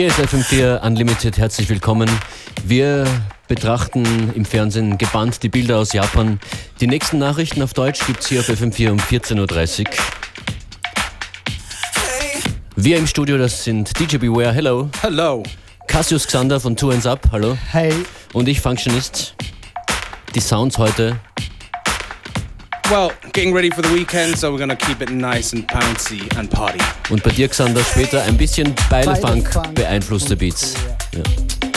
Hier ist FM4 Unlimited, herzlich willkommen. Wir betrachten im Fernsehen gebannt die Bilder aus Japan. Die nächsten Nachrichten auf Deutsch gibt es hier auf FM4 um 14.30 Uhr. Wir im Studio, das sind DJ Beware, hello. Hello. Cassius Xander von Two Hands Up, hallo. Hey. Und ich, Functionist. Die Sounds heute Well, getting ready for the weekend, so we're gonna keep it nice and bouncy and party. Und bei dir, Xander, später ein bisschen Beilefunk beeinflusste Beats. Oh, ja.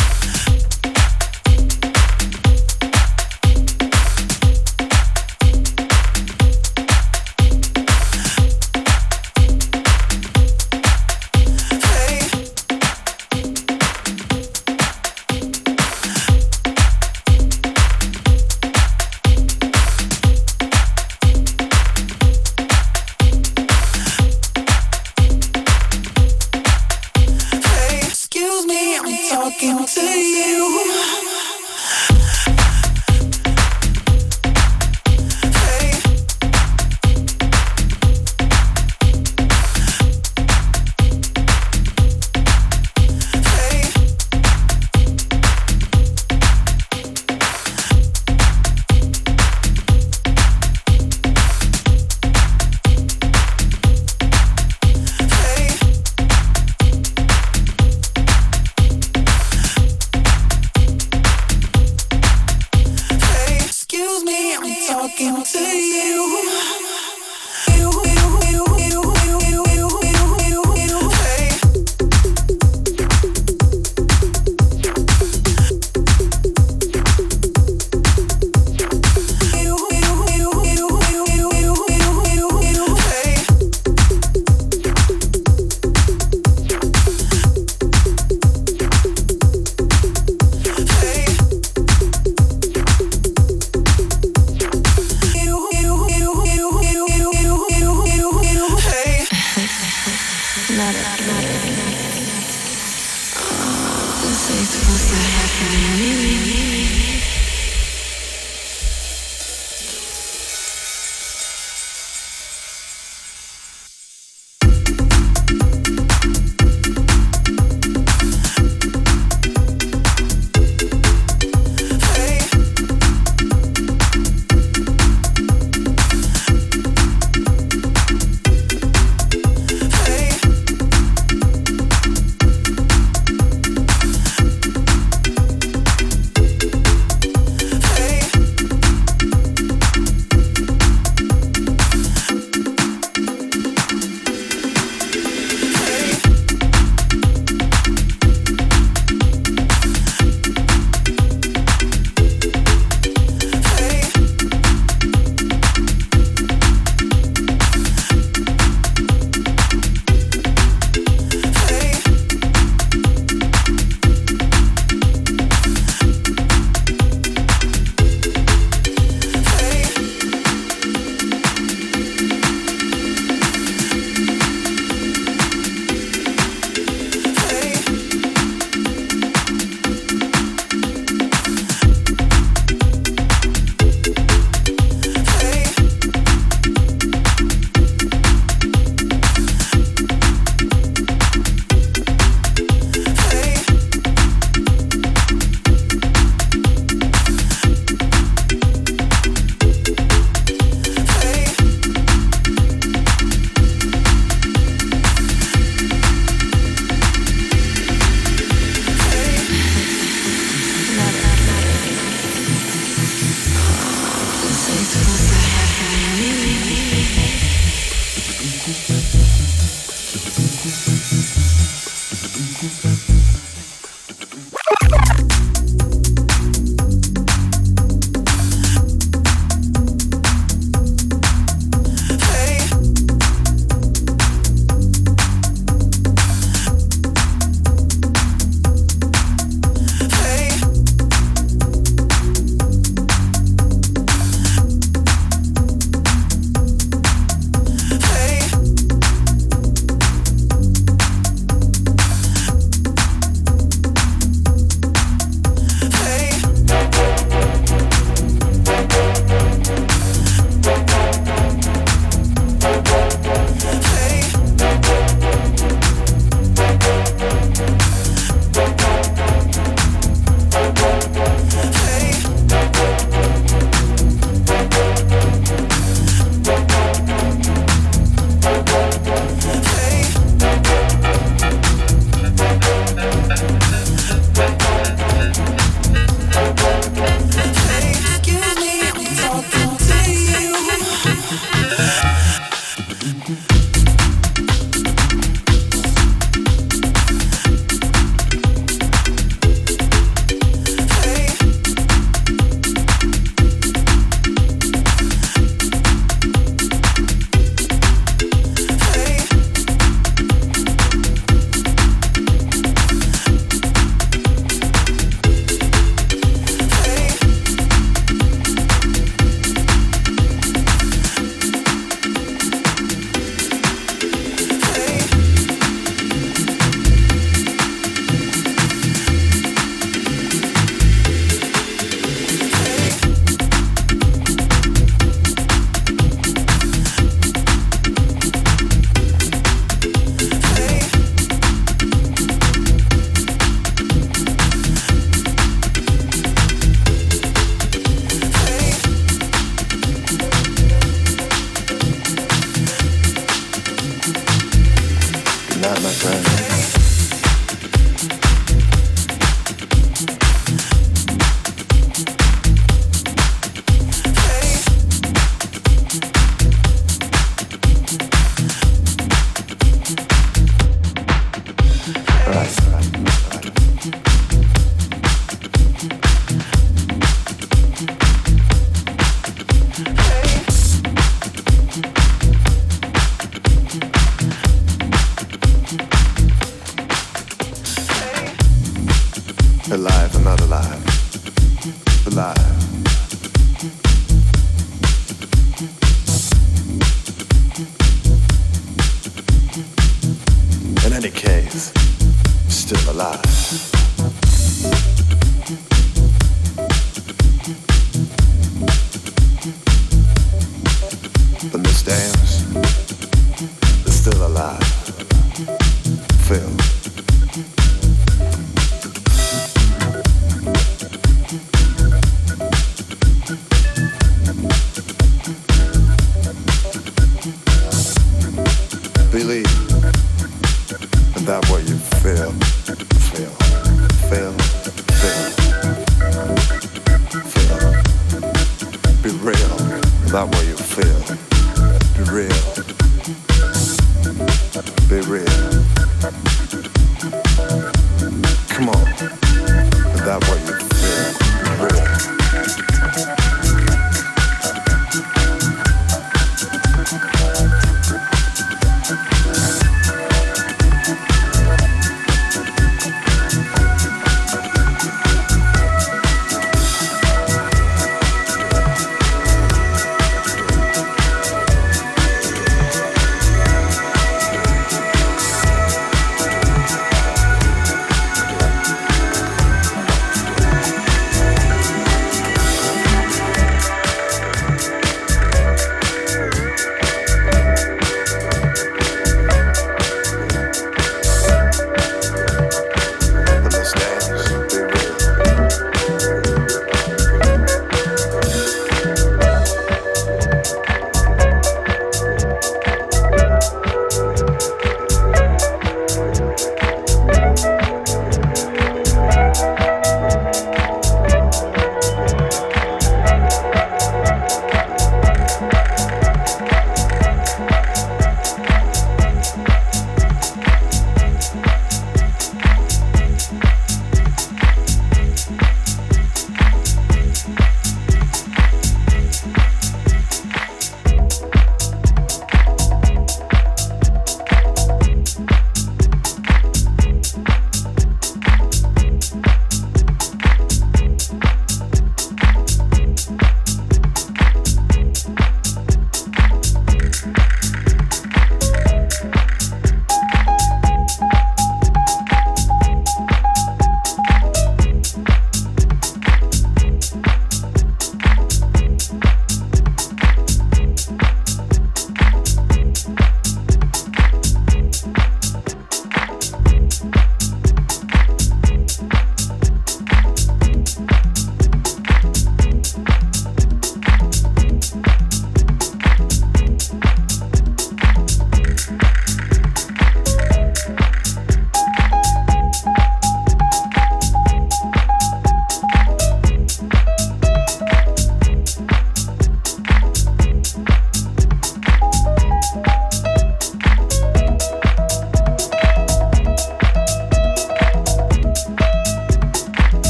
Still alive. Phil.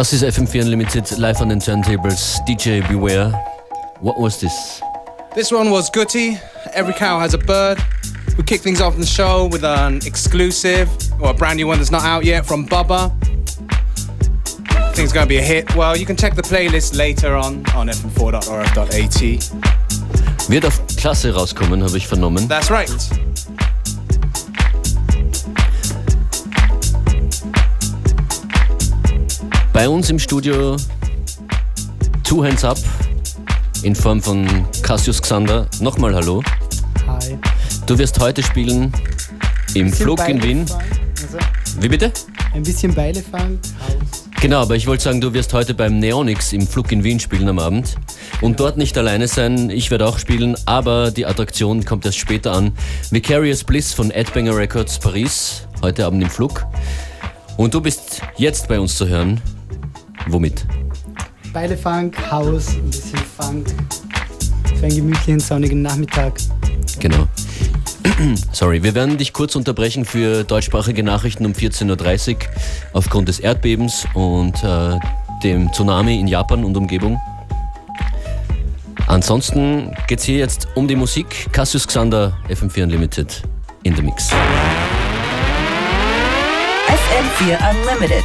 Das ist FM4 Unlimited live on the turntables. DJ Beware. What was this? This one was Gutty. Every cow has a bird. We kick things off in the show with an exclusive or a brand new one that's not out yet from Bubba. I think it's going to be a hit. Well, you can check the playlist later on on fm4.orf.at. Wird auf Klasse rauskommen, habe ich vernommen. That's right. Bei uns im Studio Two Hands Up in Form von Cassius Xander. Nochmal Hallo. Hi. Du wirst heute spielen im Flug in Wien. Also, Wie bitte? ein bisschen Beile fahren, Haus. Genau, aber ich wollte sagen, du wirst heute beim Neonix im Flug in Wien spielen am Abend. Und dort nicht alleine sein, ich werde auch spielen, aber die Attraktion kommt erst später an. Vicarious Bliss von Adbanger Records Paris, heute Abend im Flug. Und du bist jetzt bei uns zu hören. Womit? Beile Funk, Haus, ein bisschen Funk. Für einen gemütlichen, sonnigen Nachmittag. Genau. Sorry, wir werden dich kurz unterbrechen für deutschsprachige Nachrichten um 14.30 Uhr aufgrund des Erdbebens und äh, dem Tsunami in Japan und Umgebung. Ansonsten geht's hier jetzt um die Musik. Cassius Xander, FM4 Unlimited in the Mix. FM4 Unlimited.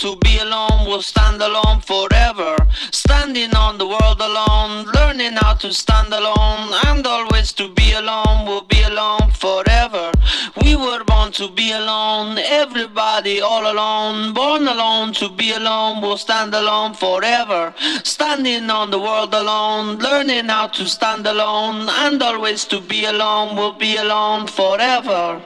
To be alone, will stand alone forever. Standing on the world alone, learning how to stand alone, and always to be alone, will be alone forever. We were born to be alone, everybody all alone, born alone to be alone, will stand alone forever. Standing on the world alone, learning how to stand alone, and always to be alone, will be alone forever.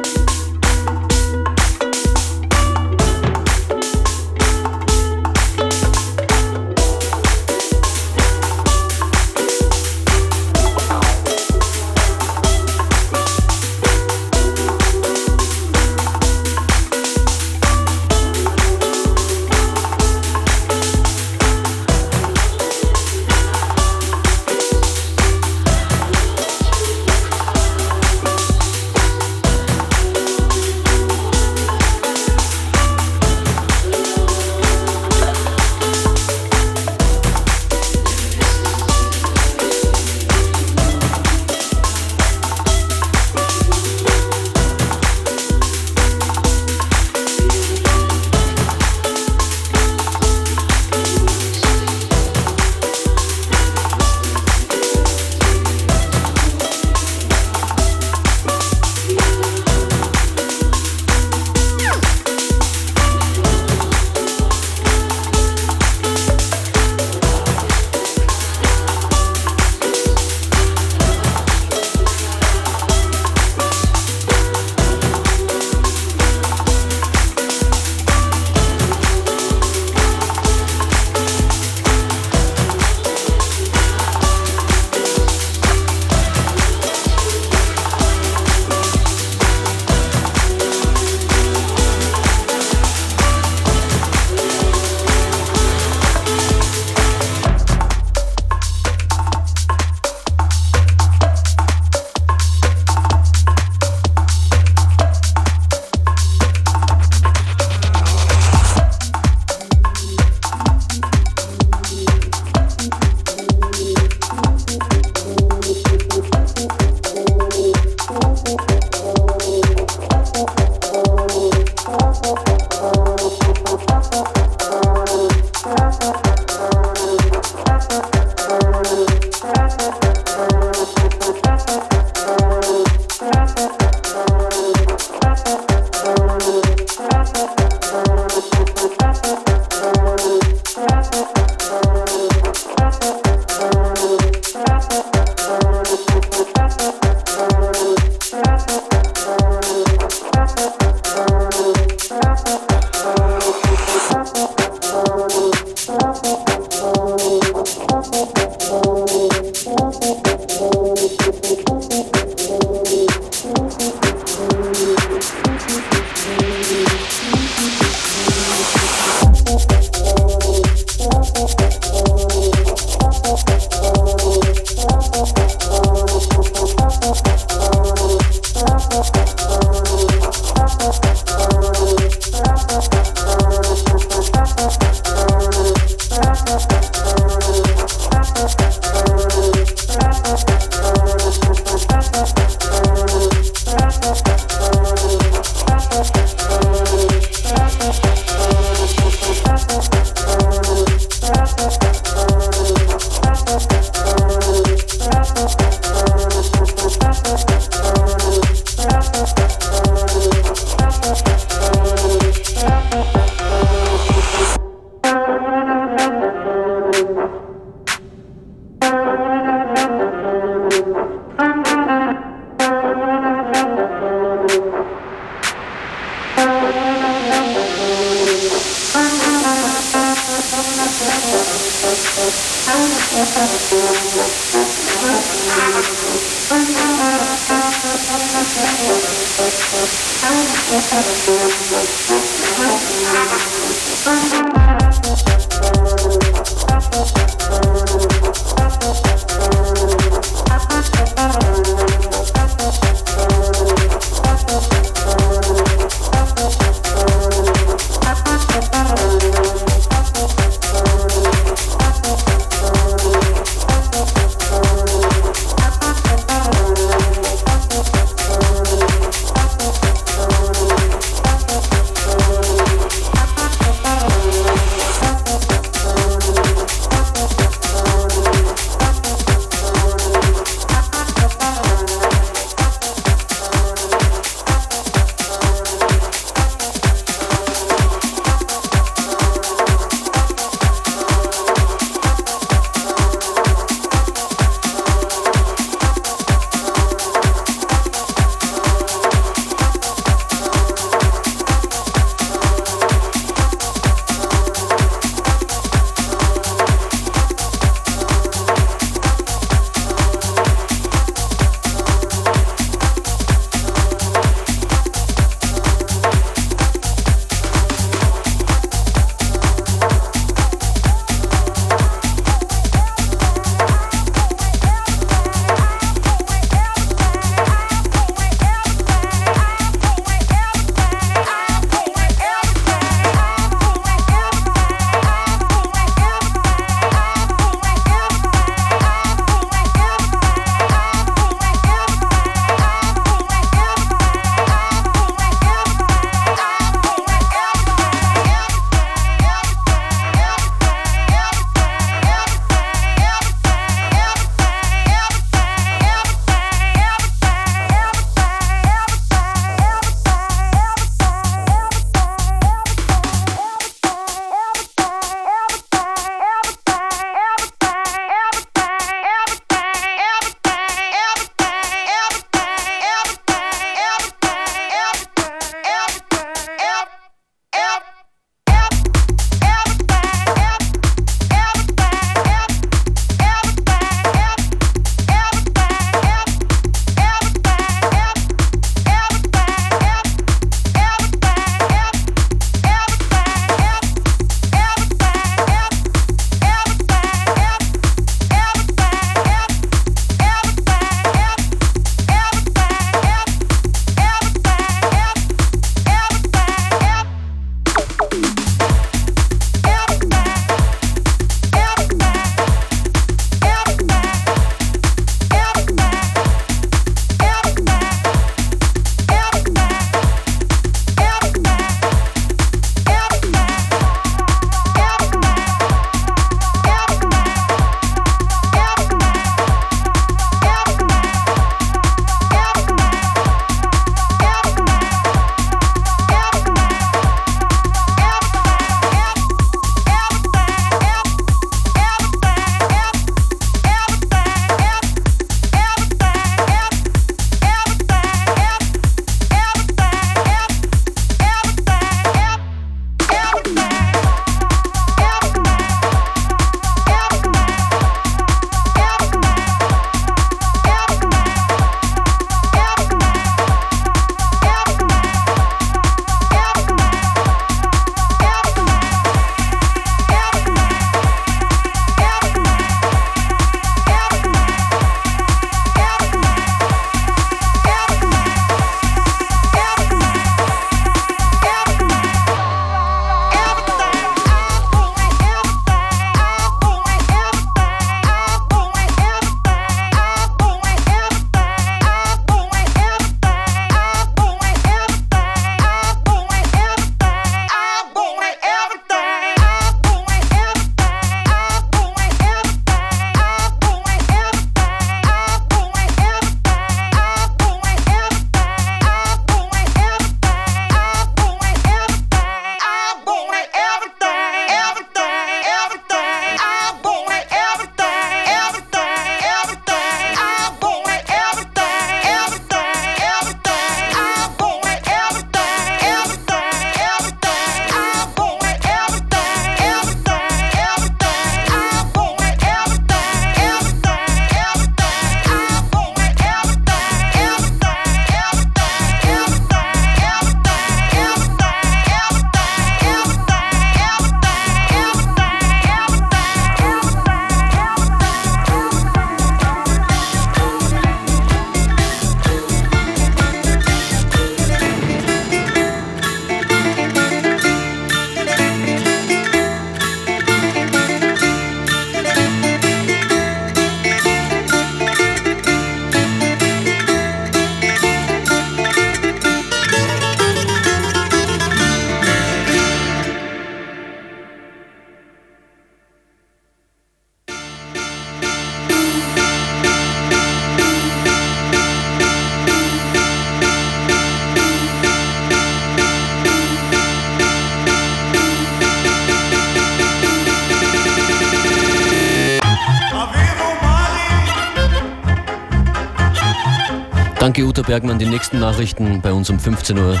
Uta Bergmann. Die nächsten Nachrichten bei uns um 15 Uhr.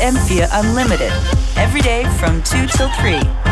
FM4 Unlimited. Every day from 2 till 3.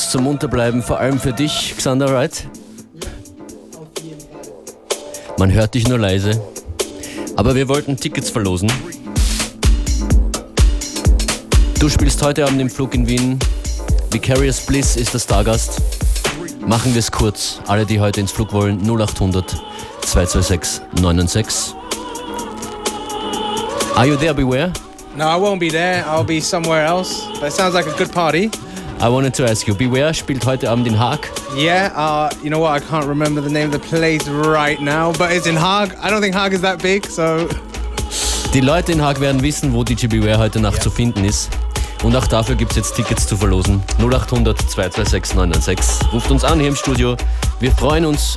Tunes zum Unterbleiben, vor allem für dich, Xander Wright. Man hört dich nur leise. Aber wir wollten Tickets verlosen. Du spielst heute Abend im Flug in Wien. Vicarious Bliss ist der Stargast. Machen wir es kurz. Alle, die heute ins Flug wollen, 0800 226 996. Are you there, Beware? No, I won't be there. I'll be somewhere else. It sounds like a good party. I wanted to ask you, Beware spielt heute Abend in Haag. Yeah, uh, you know what? I can't remember the name of the place right now, but it's in Hague. I don't think Hague is that big, so Die Leute in Haag werden wissen, wo DJ Beware heute Nacht zu finden ist. Und auch dafür gibt es jetzt Tickets zu verlosen. 0800 226 996. Ruft uns an hier im Studio. Wir freuen uns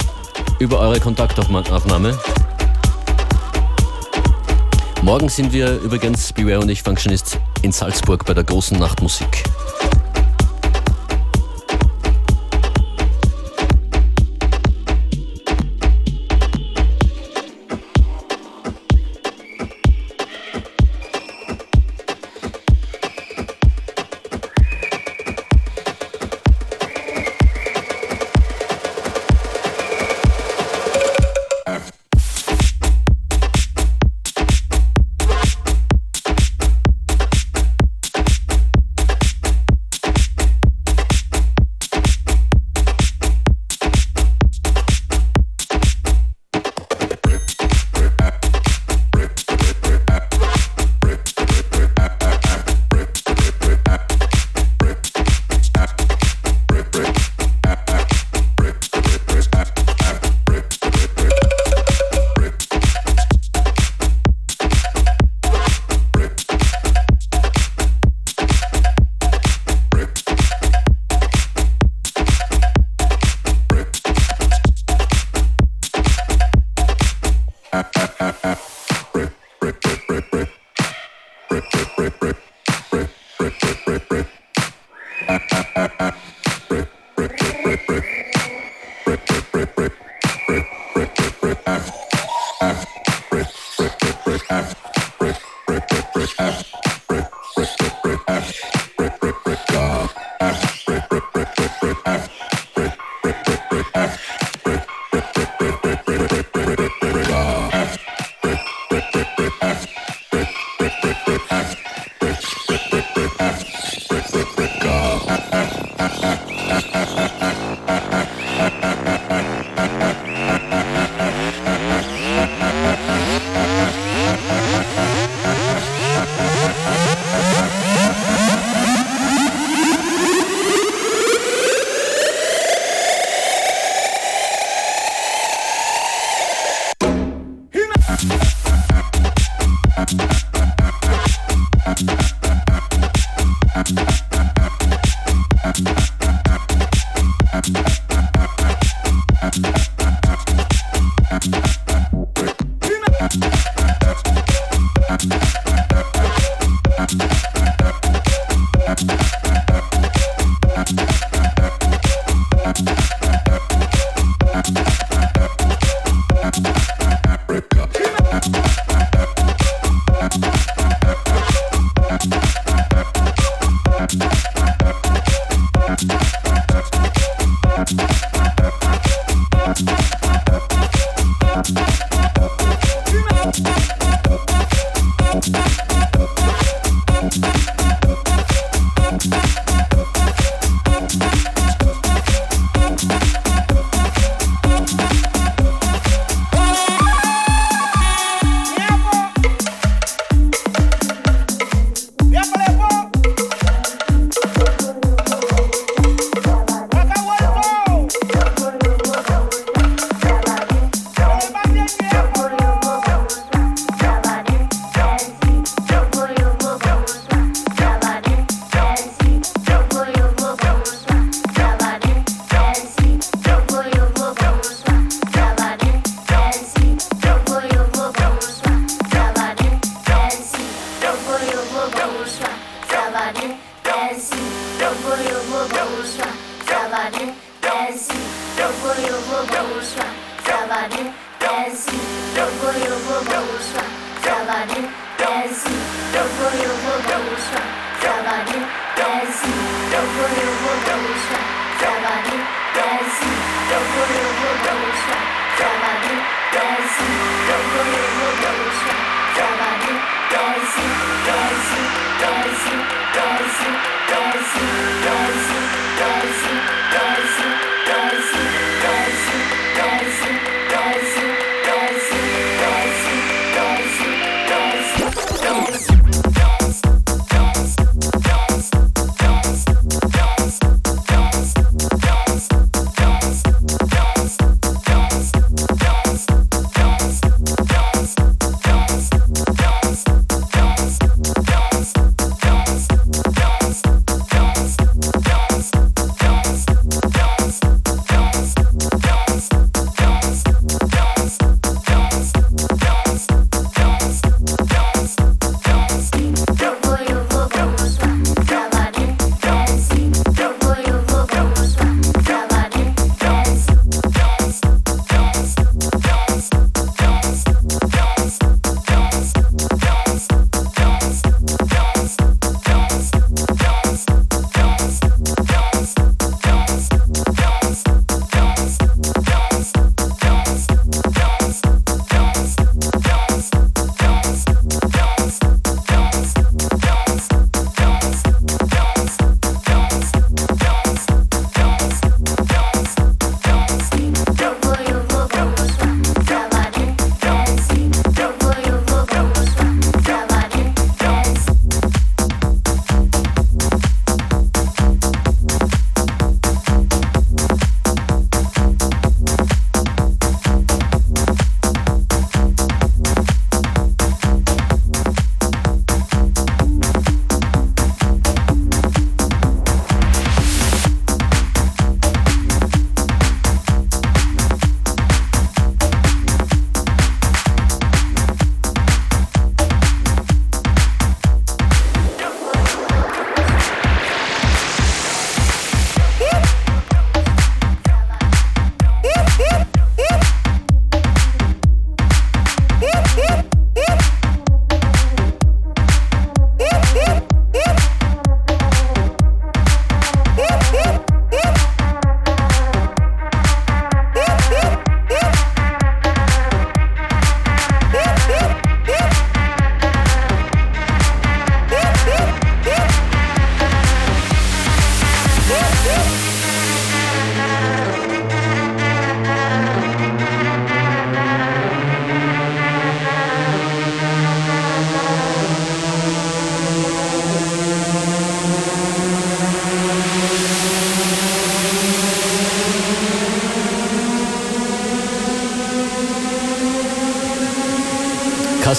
über eure Kontaktaufnahme. Morgen sind wir übrigens, Beware und ich, Functionist, in Salzburg bei der großen Nachtmusik. have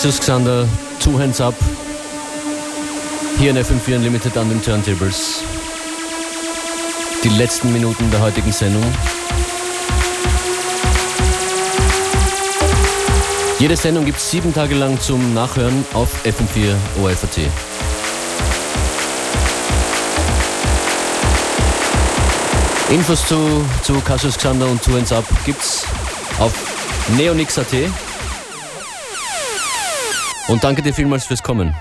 Cassius Xander, Two Hands Up. Hier in FM4 Unlimited an den Turntables. Die letzten Minuten der heutigen Sendung. Jede Sendung gibt es sieben Tage lang zum Nachhören auf FM4 OFAT. Infos zu, zu Cassius Xander und Two Hands Up gibt's auf neonix.at. Und danke dir vielmals fürs Kommen.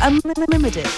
Unlimited.